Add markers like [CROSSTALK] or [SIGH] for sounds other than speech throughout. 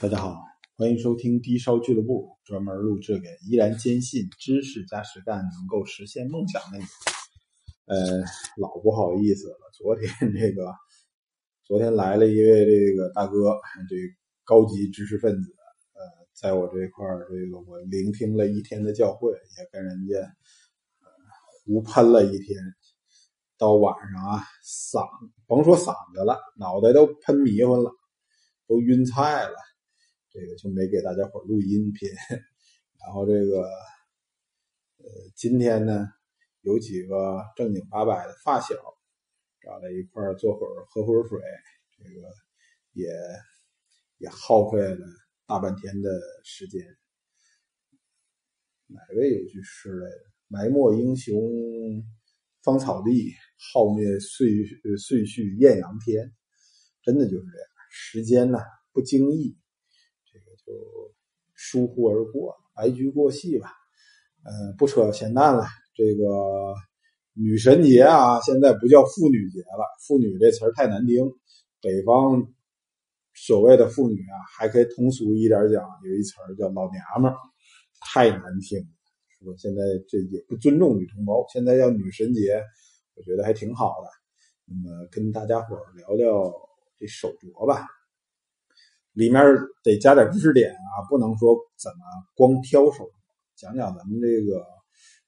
大家好，欢迎收听低烧俱乐部，专门录制给依然坚信知识加实干能够实现梦想的你。呃，老不好意思了，昨天这个，[LAUGHS] 昨天来了一位这个大哥，这高级知识分子，呃，在我这块儿，这个我聆听了一天的教诲，也跟人家胡喷了一天，到晚上啊，嗓甭说嗓子了，脑袋都喷迷糊了，都晕菜了。这个就没给大家伙录音频，[LAUGHS] 然后这个，呃，今天呢，有几个正经八百的发小找来一块坐会儿喝会儿水，这个也也耗费了大半天的时间。哪位有句诗来着？“埋没英雄芳草地，浩灭岁岁序艳阳天。”真的就是这样，时间呢不经意。就疏忽而过，白驹过隙吧。呃，不扯闲淡了。这个女神节啊，现在不叫妇女节了，妇女这词儿太难听。北方所谓的妇女啊，还可以通俗一点讲，有一词儿叫老娘们儿，太难听。是吧？现在这也不尊重女同胞，现在叫女神节，我觉得还挺好的。那么跟大家伙聊聊这手镯吧。里面得加点知识点啊，不能说怎么光挑手，讲讲咱们这个，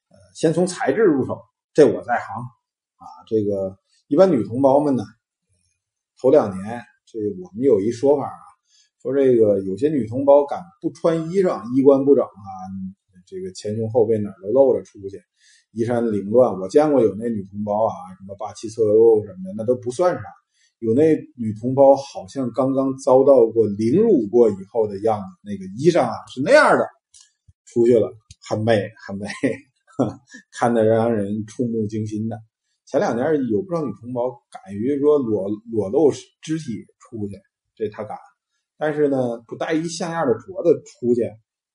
呃，先从材质入手，这我在行啊。这个一般女同胞们呢，头两年这我们有一说法啊，说这个有些女同胞敢不穿衣裳，衣冠不整啊，这个前胸后背哪都露着出去，衣衫凌乱。我见过有那女同胞啊，什么霸气侧漏什么的，那都不算啥。有那女同胞好像刚刚遭到过凌辱过以后的样子，那个衣裳啊是那样的，出去了，很美很美，[LAUGHS] 看得让人触目惊心的。前两年有不少女同胞敢于说裸裸露肢体出去，这她敢，但是呢不带一像样的镯子出去，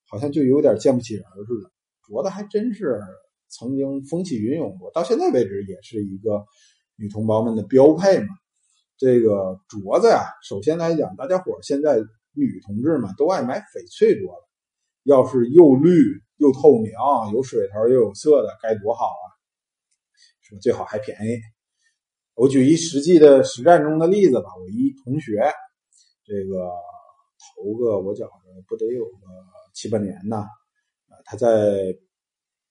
好像就有点见不起人似的。镯子还真是曾经风起云涌过，到现在为止也是一个女同胞们的标配嘛。这个镯子呀，首先来讲，大家伙现在女同志们都爱买翡翠镯子，要是又绿又透明，有水头又有色的，该多好啊！是吧最好还便宜。我举一实际的实战中的例子吧，我一同学，这个头个我觉着不得有个七八年呢，他在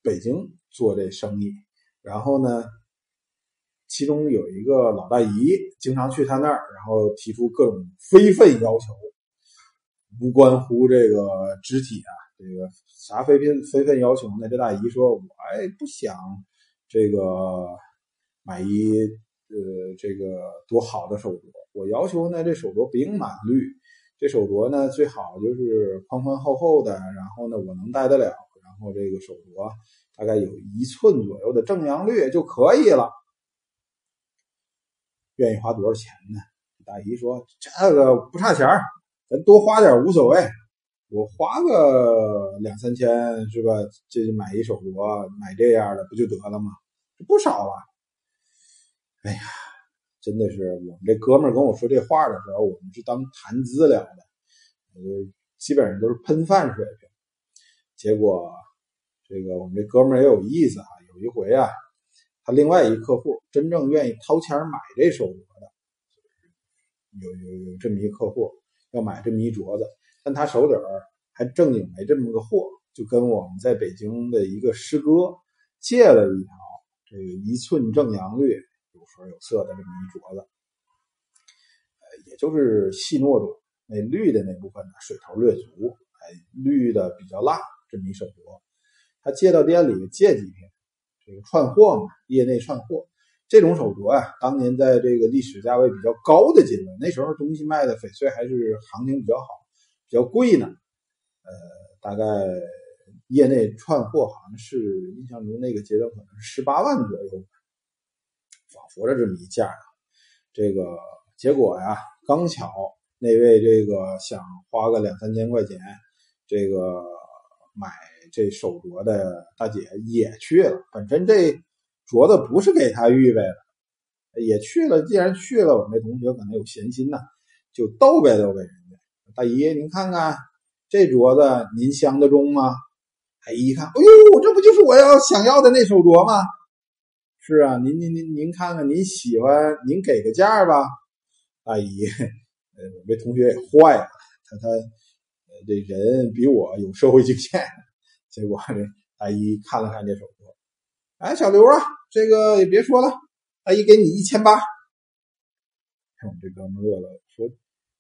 北京做这生意，然后呢。其中有一个老大姨，经常去他那儿，然后提出各种非分要求，无关乎这个肢体啊，这个啥非分非分要求呢？这大姨说：“我哎不想这个买一呃这个多好的手镯，我要求呢这手镯不用满绿，这手镯呢最好就是宽宽厚厚的，然后呢我能戴得了，然后这个手镯大概有一寸左右的正阳绿就可以了。”愿意花多少钱呢？大姨说：“这个不差钱咱多花点无所谓。我花个两三千是吧？这就买一手镯，买这样的不就得了吗？这不少了。”哎呀，真的是我们这哥们跟我说这话的时候，我们是当谈资聊的，呃，基本上都是喷饭水平。结果这个我们这哥们也有意思啊，有一回啊。他另外一客户真正愿意掏钱买这手镯的，有有有这么一客户要买这么一镯子，但他手里儿还正经没这么个货，就跟我们在北京的一个师哥借了一条这个一寸正阳绿、有粉有色的这么一镯子，呃，也就是细糯种，那绿的那部分呢水头略足，哎，绿的比较辣，这么一手镯，他借到店里借几天。这个串货嘛，业内串货，这种手镯呀，当年在这个历史价位比较高的阶段，那时候东西卖的翡翠还是行情比较好，比较贵呢。呃，大概业内串货好像是印象中那个阶段可能是十八万左右，仿佛着这么一价。这个结果呀，刚巧那位这个想花个两三千块钱，这个买。这手镯的大姐也去了，本身这镯子不是给她预备的，也去了。既然去了，我那同学可能有闲心呐，就逗呗逗呗人家，大姨，您看看这镯子，您相得中吗？”大姨一看，哎呦，这不就是我要想要的那手镯吗？是啊，您您您您看看，您喜欢，您给个价吧。大姨，呃，我这同学也坏了，他他这人比我有社会经验，结果这大姨看了看这手镯，哎，小刘啊，这个也别说了，大姨给你一千八。我们这哥们乐了，说：“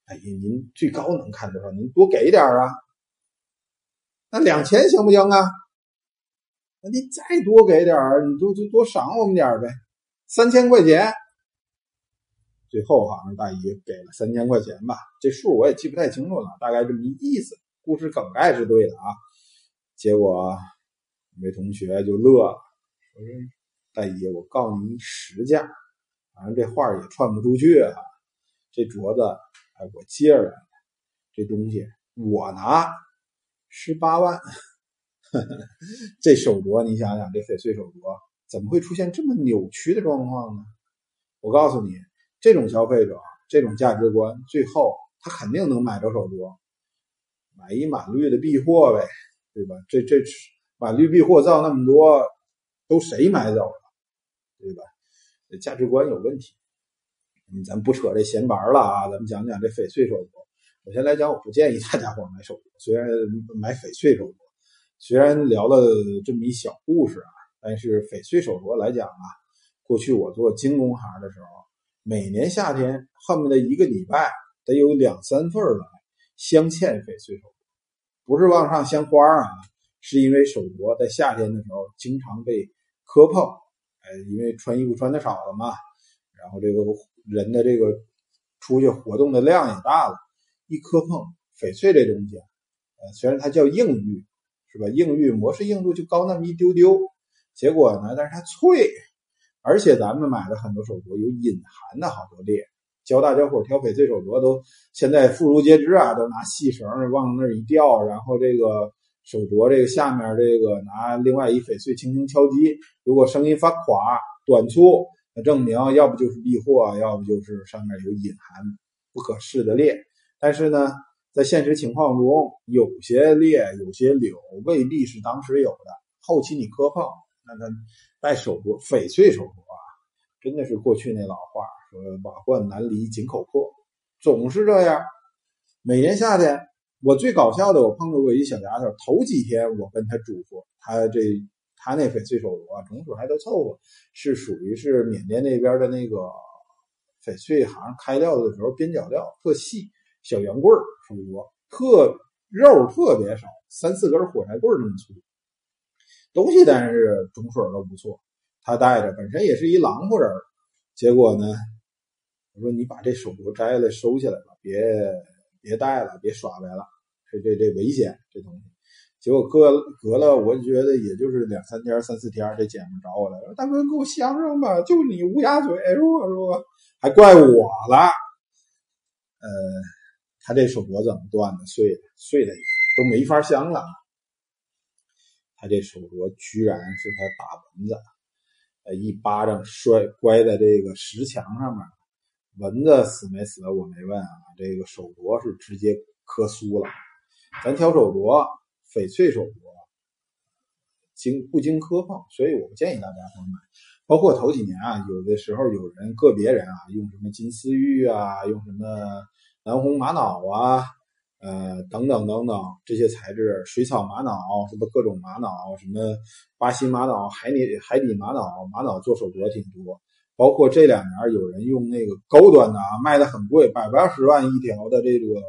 大姨，您最高能看多少？您多给点啊。那两千行不行啊？那你再多给点你就就多赏我们点呗，三千块钱。”最后好像大姨给了三千块钱吧，这数我也记不太清楚了，大概这么一意思。故事梗概是对的啊。结果那同学就乐了，说：“大姨，我告诉你实价，反正这话也串不出去啊。这镯子，哎，我借来的，这东西我拿十八万。[LAUGHS] 这手镯，你想想，这翡翠手镯怎么会出现这么扭曲的状况呢？我告诉你。”这种消费者，这种价值观，最后他肯定能买着手镯，买一满绿的避货呗，对吧？这这把绿币货造那么多，都谁买走了，对吧？价值观有问题。嗯，咱不扯这闲白了啊，咱们讲讲这翡翠手镯。我先来讲，我不建议大家伙 [LAUGHS] 买手镯，虽然买翡翠手镯，虽然聊了这么一小故事啊，但是翡翠手镯来讲啊，过去我做精工行的时候。每年夏天，恨不得一个礼拜得有两三份来镶嵌翡翠手镯，不是往上镶花啊，是因为手镯在夏天的时候经常被磕碰，哎，因为穿衣服穿的少了嘛，然后这个人的这个出去活动的量也大了，一磕碰翡翠这东西，呃，虽然它叫硬玉，是吧？硬玉磨石硬度就高那么一丢丢，结果呢，但是它脆。而且咱们买的很多手镯有隐含的好多裂，教大家伙挑翡翠手镯都现在妇孺皆知啊，都拿细绳往那儿一吊，然后这个手镯这个下面这个拿另外一翡翠轻轻敲击，如果声音发垮短粗，那证明要不就是避祸，要不就是上面有隐含不可视的裂。但是呢，在现实情况中，有些裂有些柳未必是当时有的，后期你磕碰，那那。戴手镯，翡翠手镯啊，真的是过去那老话说“瓦罐难离井口破”，总是这样。每年夏天，我最搞笑的，我碰到过一小丫头。头几天我跟她嘱咐，她这她那翡翠手镯啊，种水还都凑合，是属于是缅甸那边的那个翡翠行开料的时候边角料特细，小圆棍手镯，特肉特别少，三四根火柴棍那么粗。东西但是种水都不错，他带着本身也是一狼夫人，结果呢，我说你把这手镯摘了收起来吧，别别戴了，别耍白了，这这这危险这东西。结果隔隔了，我觉得也就是两三天、三四天，这姐们找我来了，大哥给我镶上吧，就你乌鸦嘴，说说还怪我了。呃，他这手镯怎么断的？碎了，碎了都没法镶了。他这手镯居然是他打蚊子，呃，一巴掌摔摔在这个石墙上面，蚊子死没死我没问啊，这个手镯是直接磕酥了。咱挑手镯，翡翠手镯经不经磕碰，所以我不建议大家伙买。包括头几年啊，有的时候有人个别人啊，用什么金丝玉啊，用什么南红玛瑙啊。呃，等等等等，这些材质，水草玛瑙，什么各种玛瑙，什么巴西玛瑙、海底海底玛瑙，玛瑙做手镯挺多。包括这两年有人用那个高端的啊，卖的很贵，百八十万一条的这个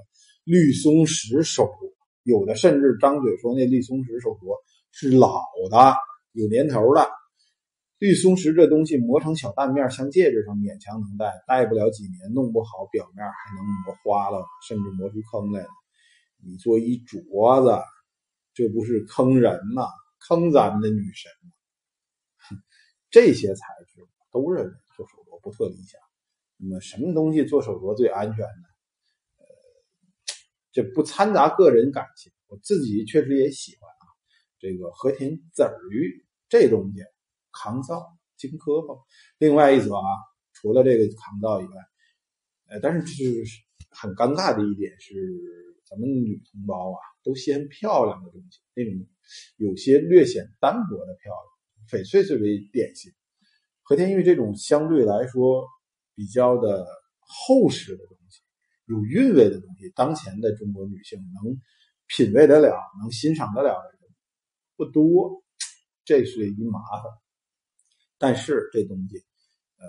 绿松石手镯，有的甚至张嘴说那绿松石手镯是老的，有年头的。绿松石这东西磨成小蛋面，镶戒指上勉强能戴，戴不了几年，弄不好表面还能磨花了，甚至磨出坑来。你做一镯子，这不是坑人吗？坑咱们的女神吗？[LAUGHS] 这些材质都认为做手镯不特理想。那么什么东西做手镯最安全呢？呃，这不掺杂个人感情，我自己确实也喜欢啊。这个和田籽儿玉这东西。抗造金磕碰，另外一则啊，除了这个抗造以外，呃，但是是很尴尬的一点是，咱们女同胞啊，都嫌漂亮的东西，那种有些略显单薄的漂亮，翡翠最为典型。和田玉这种相对来说比较的厚实的东西，有韵味的东西，当前的中国女性能品味得了、能欣赏得了的人不多，这是一麻烦。但是这东西，呃，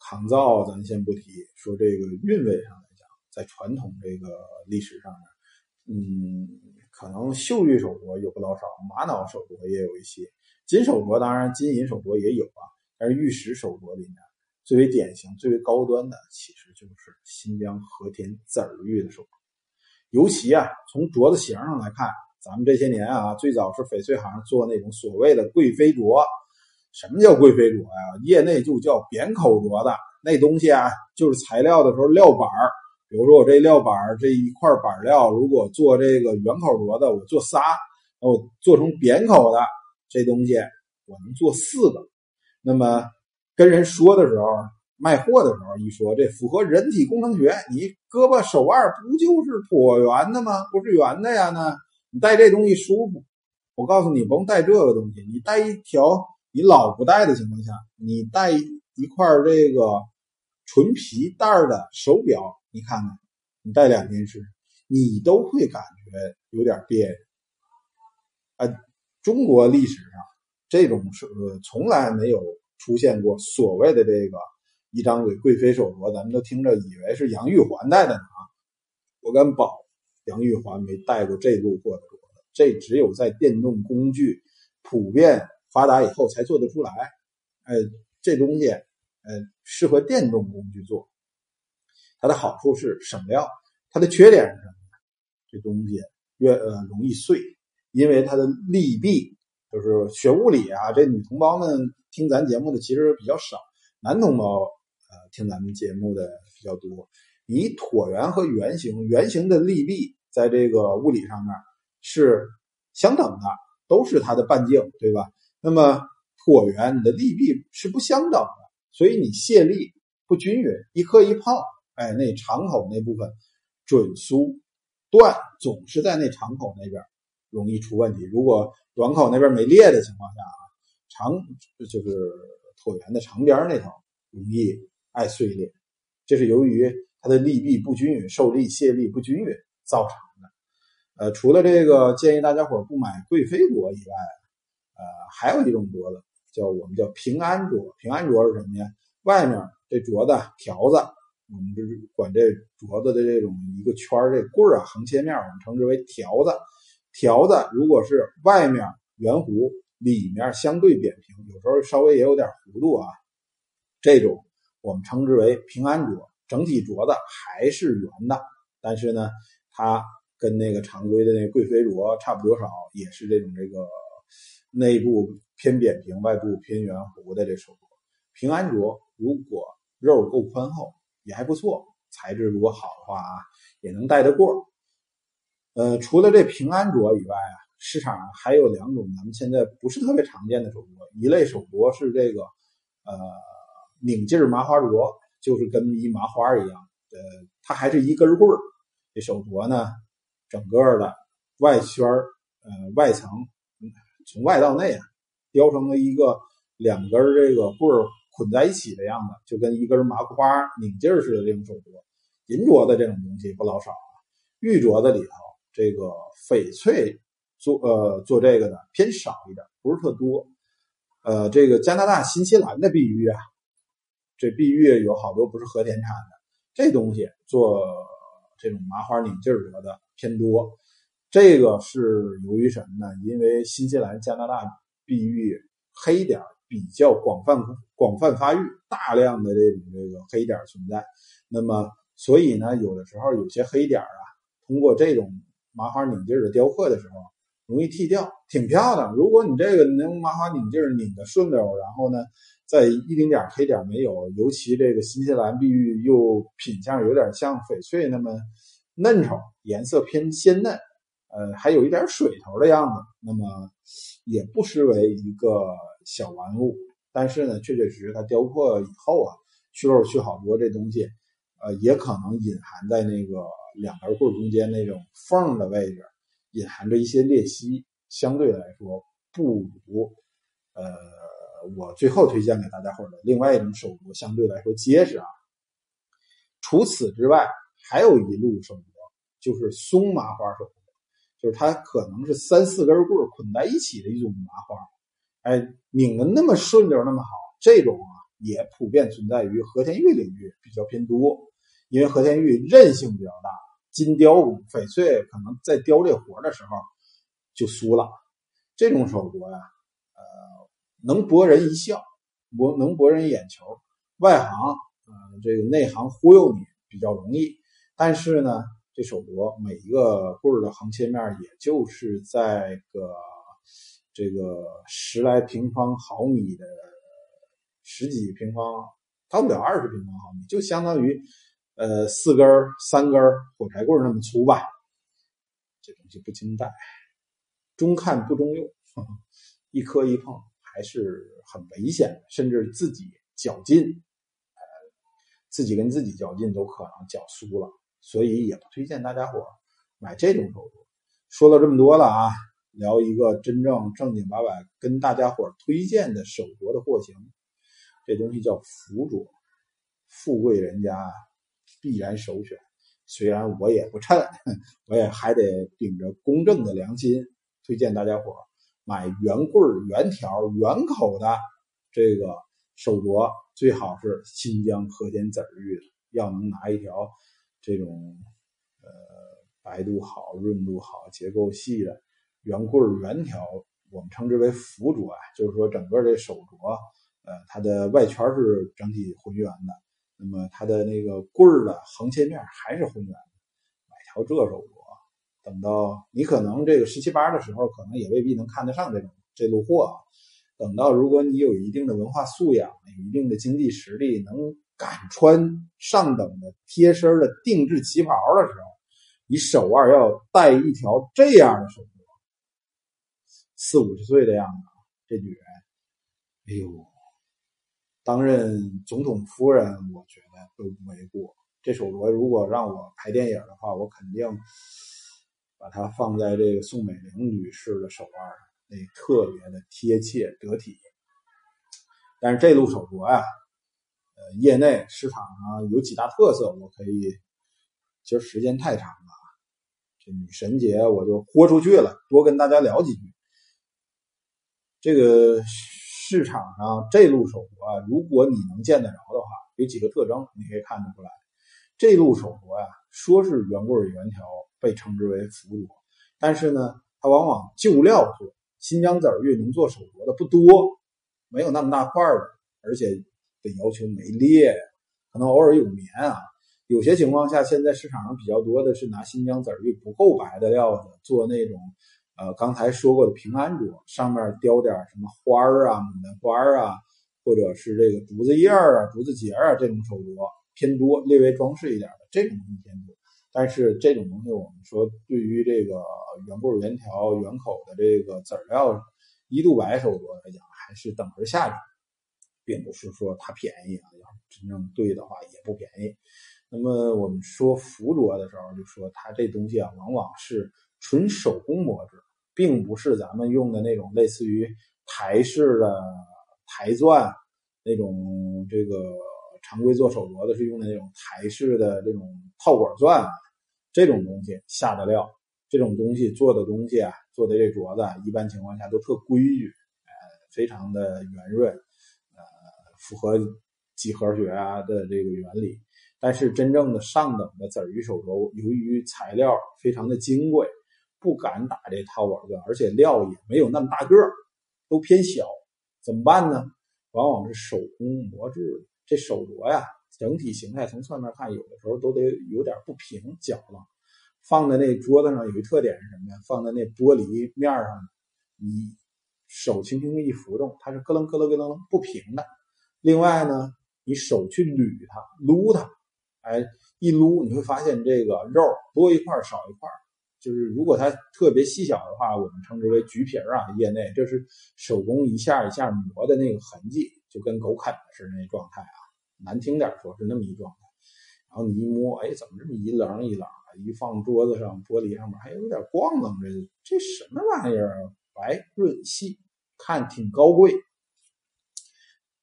抗造咱先不提，说这个韵味上来讲，在传统这个历史上面，嗯，可能秀玉手镯有不老少，玛瑙手镯也有一些，金手镯当然金银手镯也有啊。而玉石手镯里面最为典型、最为高端的，其实就是新疆和田籽儿玉的手镯。尤其啊，从镯子形上来看，咱们这些年啊，最早是翡翠行做那种所谓的贵妃镯。什么叫贵妃镯呀？业内就叫扁口镯的。那东西啊，就是材料的时候料板儿。比如说我这料板儿这一块板料，如果做这个圆口镯的，我做仨；那我做成扁口的这东西，我能做四个。那么跟人说的时候，卖货的时候一说这符合人体工程学，你胳膊手腕不就是椭圆的吗？不是圆的呀？那你戴这东西舒服。我告诉你，甭戴这个东西，你戴一条你老不戴的情况下，你戴一块这个纯皮带的手表，你看看，你戴两天时，你都会感觉有点别扭。啊，中国历史上。这种是呃从来没有出现过所谓的这个一张嘴贵妃手镯，咱们都听着以为是杨玉环戴的呢啊！我敢保，杨玉环没戴过这路货的镯子，这只有在电动工具普遍发达以后才做得出来。哎，这东西呃适合电动工具做，它的好处是省料，它的缺点是什么呢？这东西越呃容易碎，因为它的利弊。就是学物理啊，这女同胞们听咱节目的其实比较少，男同胞呃听咱们节目的比较多。以椭圆和圆形，圆形的力臂在这个物理上面是相等的，都是它的半径，对吧？那么椭圆你的力臂是不相等的，所以你卸力不均匀，一磕一碰，哎，那敞口那部分准酥断总是在那敞口那边容易出问题。如果短口那边没裂的情况下啊，长就是椭圆的长边那头容易爱碎裂，这是由于它的力臂不均匀，受力卸力不均匀造成的。呃，除了这个建议大家伙不买贵妃镯以外，呃，还有一种镯子叫我们叫平安镯。平安镯是什么呀？外面这镯子条子，我们就是管这镯子的这种一个圈儿这棍儿啊，横切面我们称之为条子。条子如果是外面圆弧，里面相对扁平，有时候稍微也有点弧度啊，这种我们称之为平安镯。整体镯子还是圆的，但是呢，它跟那个常规的那贵妃镯差不多少，也是这种这个内部偏扁平，外部偏圆弧的这手镯。平安镯如果肉够宽厚，也还不错，材质如果好的话啊，也能戴得过。呃，除了这平安镯以外啊，市场上还有两种咱们现在不是特别常见的手镯。一类手镯是这个，呃，拧劲麻花镯，就是跟一麻花一样，呃，它还是一根棍儿。这手镯呢，整个的外圈儿呃，外层从外到内啊，雕成了一个两根这个棍儿捆在一起的样子，就跟一根麻花拧劲儿似的这种手镯。银镯的这种东西不老少啊，玉镯子里头。这个翡翠做呃做这个的偏少一点，不是特多。呃，这个加拿大、新西兰的碧玉啊，这碧玉有好多不是和田产的，这东西做这种麻花拧劲儿的偏多。这个是由于什么呢？因为新西兰、加拿大碧玉黑点比较广泛广泛发育，大量的这种这个黑点存在。那么，所以呢，有的时候有些黑点啊，通过这种麻花拧劲儿的雕刻的时候，容易剃掉，挺漂亮。如果你这个能麻花拧劲儿拧的顺溜，然后呢，再一丁点黑点没有，尤其这个新西兰碧玉又品相有点像翡翠那么嫩丑，颜色偏鲜嫩，呃，还有一点水头的样子，那么也不失为一个小玩物。但是呢，确确实实它雕刻以后啊，去肉去好多这东西，呃，也可能隐含在那个两根棍中间那种缝的位置隐含着一些裂隙，相对来说不如呃我最后推荐给大家伙的另外一种手镯相对来说结实啊。除此之外，还有一路手镯，就是松麻花手镯，就是它可能是三四根棍捆在一起的一种麻花，哎，拧的那么顺溜，那么好，这种啊也普遍存在于和田玉领域，比较偏多。因为和田玉韧性比较大，金雕工翡翠可能在雕这活的时候就酥了。这种手镯呀，呃，能博人一笑，博能博人眼球，外行。呃，这个内行忽悠你比较容易，但是呢，这手镯每一个棍儿的横切面也就是在个这个十来平方毫米的十几平方，到不了二十平方毫米，就相当于呃四根三根火柴棍那么粗吧。这东西不经戴，中看不中用，一磕一碰还是很危险的，甚至自己较劲。自己跟自己较劲都可能绞酥了，所以也不推荐大家伙买这种手镯。说了这么多了啊，聊一个真正正经八百跟大家伙推荐的手镯的货型。这东西叫福镯，富贵人家必然首选。虽然我也不趁，我也还得秉着公正的良心，推荐大家伙买圆棍、圆条、圆口的这个手镯。最好是新疆和田籽玉的，要能拿一条这种呃白度好、润度好、结构细的圆棍圆条，我们称之为福镯啊，就是说整个这手镯，呃，它的外圈是整体浑圆的，那么它的那个棍儿的横切面还是浑圆的。买条这手镯，等到你可能这个十七八的时候，可能也未必能看得上这种这路货啊。等到如果你有一定的文化素养，有一定的经济实力，能敢穿上等的贴身的定制旗袍的时候，你手腕要戴一条这样的手镯，四五十岁的样子，这女人，哎呦，当任总统夫人，我觉得都不为过。这手镯如果让我拍电影的话，我肯定把它放在这个宋美龄女士的手腕上。那特别的贴切得体，但是这路手镯呀，呃，业内市场上有几大特色，我可以，其实时间太长了，这女神节我就豁出去了，多跟大家聊几句。这个市场上这路手镯，如果你能见得着的话，有几个特征，你可以看得出来。这路手镯呀，说是圆棍圆条，被称之为福镯，但是呢，它往往旧料做。新疆籽玉能做手镯的不多，没有那么大块的，而且得要求没裂，可能偶尔有棉啊。有些情况下，现在市场上比较多的是拿新疆籽玉不够白的料子做那种，呃，刚才说过的平安镯，上面雕点什么花啊、牡丹花啊，或者是这个竹子叶啊、竹子节啊，这种手镯偏多，略微装饰一点的这种东西偏多。但是这种东西，我们说对于这个圆棍、圆条、圆口的这个籽料一度白手镯来讲，还是等而下之，并不是说它便宜啊。要真正对的话，也不便宜。那么我们说福镯的时候，就说它这东西啊，往往是纯手工磨制，并不是咱们用的那种类似于台式的台钻那种这个常规做手镯的是用的那种台式的这种套管钻。这种东西下的料，这种东西做的东西啊，做的这镯子啊，一般情况下都特规矩，呃，非常的圆润，呃，符合几何学啊的这个原理。但是真正的上等的籽玉手镯，由于材料非常的金贵，不敢打这套管钻，而且料也没有那么大个儿，都偏小，怎么办呢？往往是手工磨制这手镯呀。整体形态从侧面看，有的时候都得有点不平角了。放在那桌子上有一特点是什么呀？放在那玻璃面上，你手轻轻的一浮动，它是咯楞咯楞咯楞不平的。另外呢，你手去捋它、撸它，哎，一撸你会发现这个肉多一块少一块。就是如果它特别细小的话，我们称之为橘皮儿啊。业内这是手工一下一下磨的那个痕迹，就跟狗啃的似的那状态啊。难听点说是那么一状态，然后你一摸，哎，怎么这么一棱一棱的？一放桌子上，玻璃上面还有点光棱，这这什么玩意儿？白润细，看挺高贵，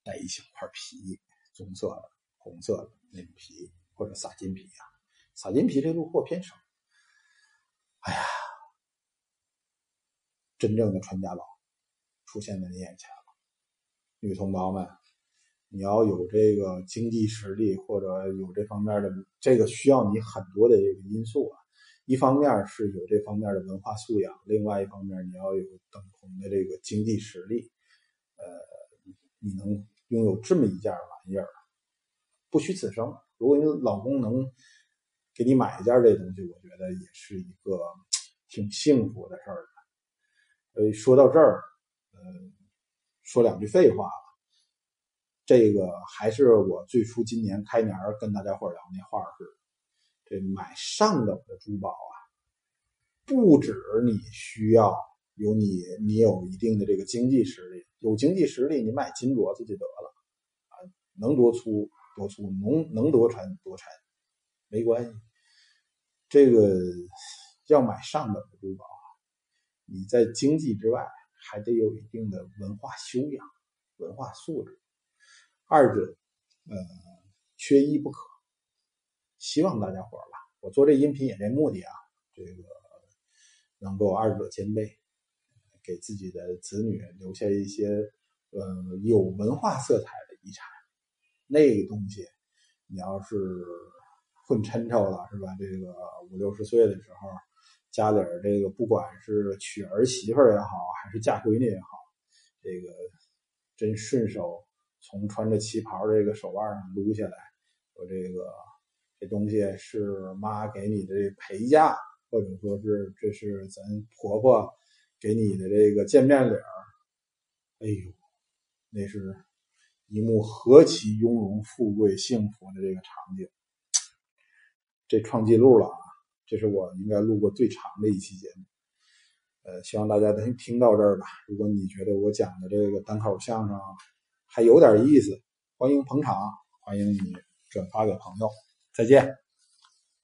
带一小块皮，棕色的、红色的那种皮，或者撒金皮啊。撒金皮这路货偏少。哎呀，真正的传家宝出现在你眼前了，女同胞们。你要有这个经济实力，或者有这方面的，这个需要你很多的这个因素啊。一方面是有这方面的文化素养，另外一方面你要有等同的这个经济实力。呃，你能拥有这么一件玩意儿，不虚此生。如果你老公能给你买一件这东西，我觉得也是一个挺幸福的事儿所以说到这儿，呃，说两句废话。这个还是我最初今年开年跟大家伙聊那话是，这买上等的珠宝啊，不止你需要有你你有一定的这个经济实力，有经济实力你买金镯子就得了啊，能多粗多粗，能能多沉多沉，没关系。这个要买上等的珠宝啊，你在经济之外还得有一定的文化修养、文化素质。二者，呃，缺一不可。希望大家伙儿吧，我做这音频也这目的啊，这个能够二者兼备，给自己的子女留下一些呃有文化色彩的遗产。那个东西，你要是混抻抻了是吧？这个五六十岁的时候，家里这个不管是娶儿媳妇也好，还是嫁闺女也好，这个真顺手。从穿着旗袍这个手腕上撸下来，说这个这东西是妈给你的陪嫁，或者说是这是咱婆婆给你的这个见面礼儿。哎呦，那是一幕何其雍容富贵、幸福的这个场景，这创纪录了啊！这是我应该录过最长的一期节目。呃，希望大家能听到这儿吧。如果你觉得我讲的这个单口相声，还有点意思，欢迎捧场，欢迎你转发给朋友，再见。